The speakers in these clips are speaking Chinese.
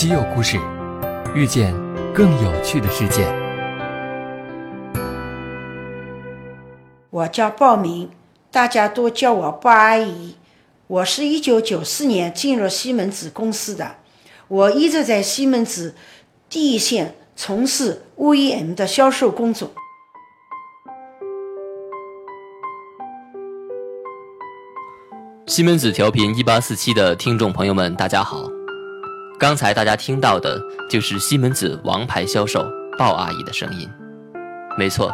稀有故事，遇见更有趣的世界。我叫鲍明，大家都叫我鲍阿姨。我是一九九四年进入西门子公司的，我一直在西门子第一线从事 OEM 的销售工作。西门子调频一八四七的听众朋友们，大家好。刚才大家听到的就是西门子王牌销售鲍阿姨的声音，没错，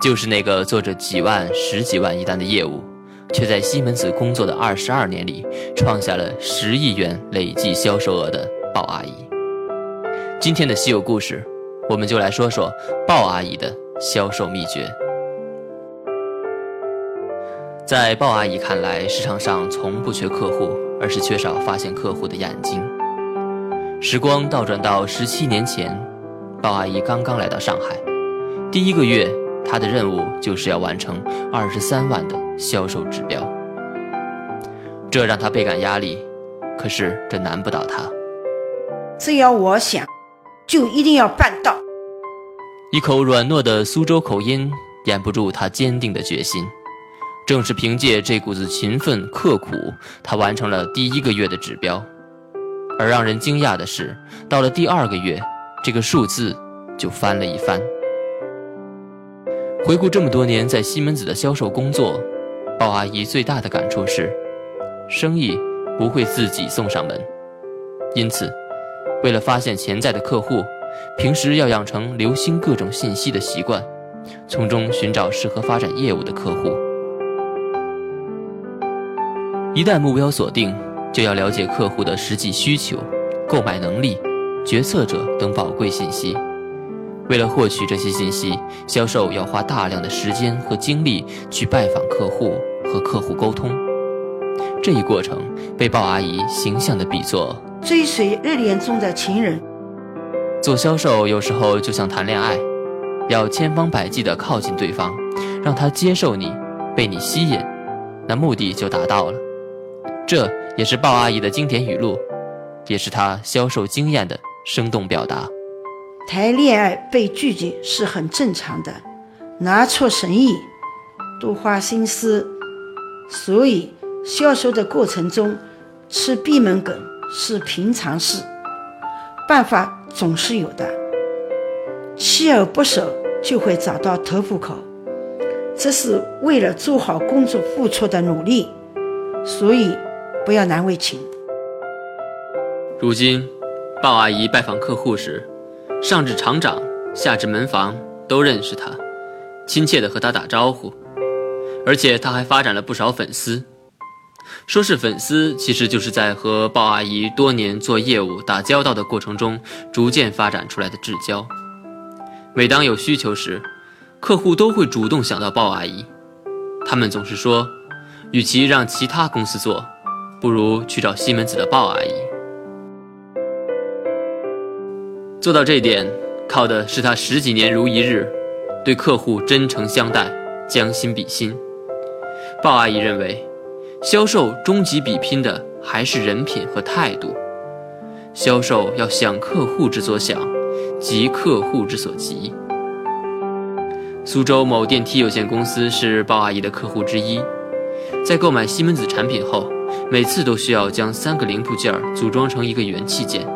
就是那个做着几万、十几万一单的业务，却在西门子工作的二十二年里，创下了十亿元累计销售额的鲍阿姨。今天的稀有故事，我们就来说说鲍阿姨的销售秘诀。在鲍阿姨看来，市场上从不缺客户，而是缺少发现客户的眼睛。时光倒转到十七年前，鲍阿姨刚刚来到上海，第一个月，她的任务就是要完成二十三万的销售指标，这让她倍感压力。可是这难不倒她，只要我想，就一定要办到。一口软糯的苏州口音掩不住她坚定的决心。正是凭借这股子勤奋刻苦，她完成了第一个月的指标。而让人惊讶的是，到了第二个月，这个数字就翻了一番。回顾这么多年在西门子的销售工作，鲍阿姨最大的感触是，生意不会自己送上门。因此，为了发现潜在的客户，平时要养成留心各种信息的习惯，从中寻找适合发展业务的客户。一旦目标锁定。就要了解客户的实际需求、购买能力、决策者等宝贵信息。为了获取这些信息，销售要花大量的时间和精力去拜访客户和客户沟通。这一过程被鲍阿姨形象地比作追随热恋中的情人。做销售有时候就像谈恋爱，要千方百计地靠近对方，让他接受你，被你吸引，那目的就达到了。这。也是鲍阿姨的经典语录，也是她销售经验的生动表达。谈恋爱被拒绝是很正常的，拿错生意，多花心思，所以销售的过程中吃闭门羹是平常事，办法总是有的。锲而不舍就会找到突破口，这是为了做好工作付出的努力，所以。不要难为情。如今，鲍阿姨拜访客户时，上至厂长，下至门房都认识她，亲切地和她打招呼。而且，她还发展了不少粉丝。说是粉丝，其实就是在和鲍阿姨多年做业务打交道的过程中，逐渐发展出来的至交。每当有需求时，客户都会主动想到鲍阿姨。他们总是说，与其让其他公司做。不如去找西门子的鲍阿姨。做到这点，靠的是他十几年如一日，对客户真诚相待，将心比心。鲍阿姨认为，销售终极比拼的还是人品和态度。销售要想客户之所想，急客户之所急。苏州某电梯有限公司是鲍阿姨的客户之一，在购买西门子产品后。每次都需要将三个零部件组装成一个元器件，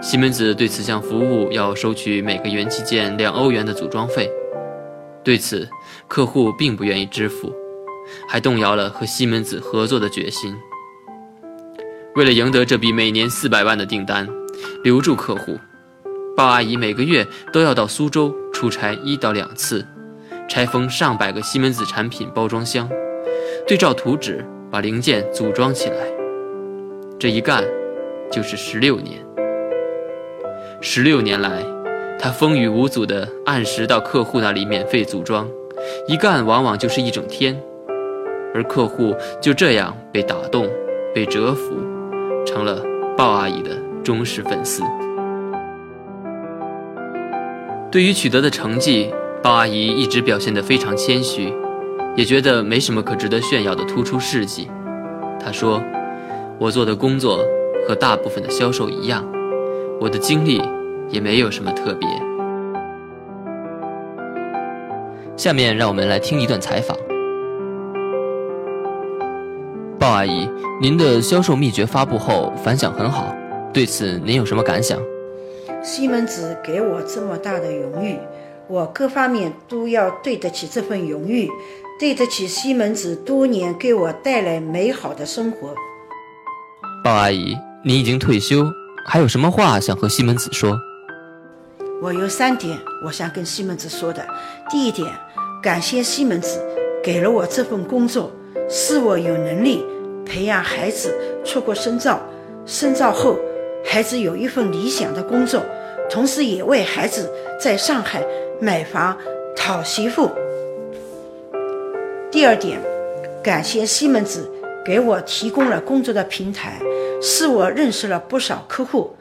西门子对此项服务要收取每个元器件两欧元的组装费。对此，客户并不愿意支付，还动摇了和西门子合作的决心。为了赢得这笔每年四百万的订单，留住客户，鲍阿姨每个月都要到苏州出差一到两次，拆封上百个西门子产品包装箱，对照图纸。把零件组装起来，这一干就是十六年。十六年来，他风雨无阻地按时到客户那里免费组装，一干往往就是一整天，而客户就这样被打动、被折服，成了鲍阿姨的忠实粉丝。对于取得的成绩，鲍阿姨一直表现得非常谦虚。也觉得没什么可值得炫耀的突出事迹。他说：“我做的工作和大部分的销售一样，我的经历也没有什么特别。下面让我们来听一段采访。鲍阿姨，您的销售秘诀发布后反响很好，对此您有什么感想？西门子给我这么大的荣誉，我各方面都要对得起这份荣誉，对得起西门子多年给我带来美好的生活。鲍阿姨，你已经退休，还有什么话想和西门子说？我有三点我想跟西门子说的。第一点，感谢西门子给了我这份工作，是我有能力。培养孩子出国深造，深造后，孩子有一份理想的工作，同时也为孩子在上海买房、讨媳妇。第二点，感谢西门子给我提供了工作的平台，使我认识了不少客户。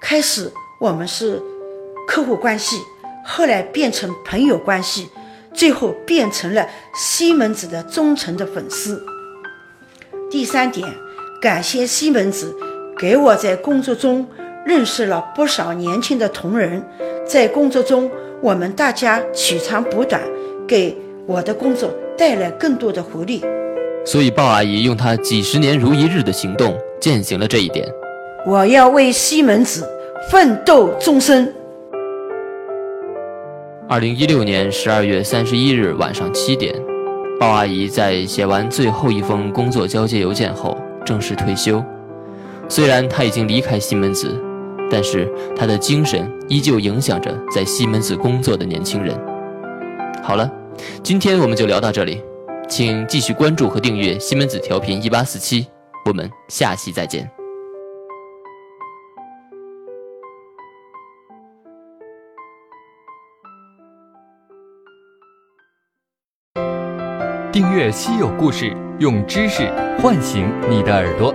开始我们是客户关系，后来变成朋友关系，最后变成了西门子的忠诚的粉丝。第三点，感谢西门子给我在工作中认识了不少年轻的同仁，在工作中我们大家取长补短，给我的工作带来更多的活力。所以鲍阿姨用她几十年如一日的行动践行了这一点。我要为西门子奋斗终身。二零一六年十二月三十一日晚上七点。鲍阿姨在写完最后一封工作交接邮件后正式退休。虽然她已经离开西门子，但是他的精神依旧影响着在西门子工作的年轻人。好了，今天我们就聊到这里，请继续关注和订阅西门子调频一八四七，我们下期再见。订阅稀有故事，用知识唤醒你的耳朵。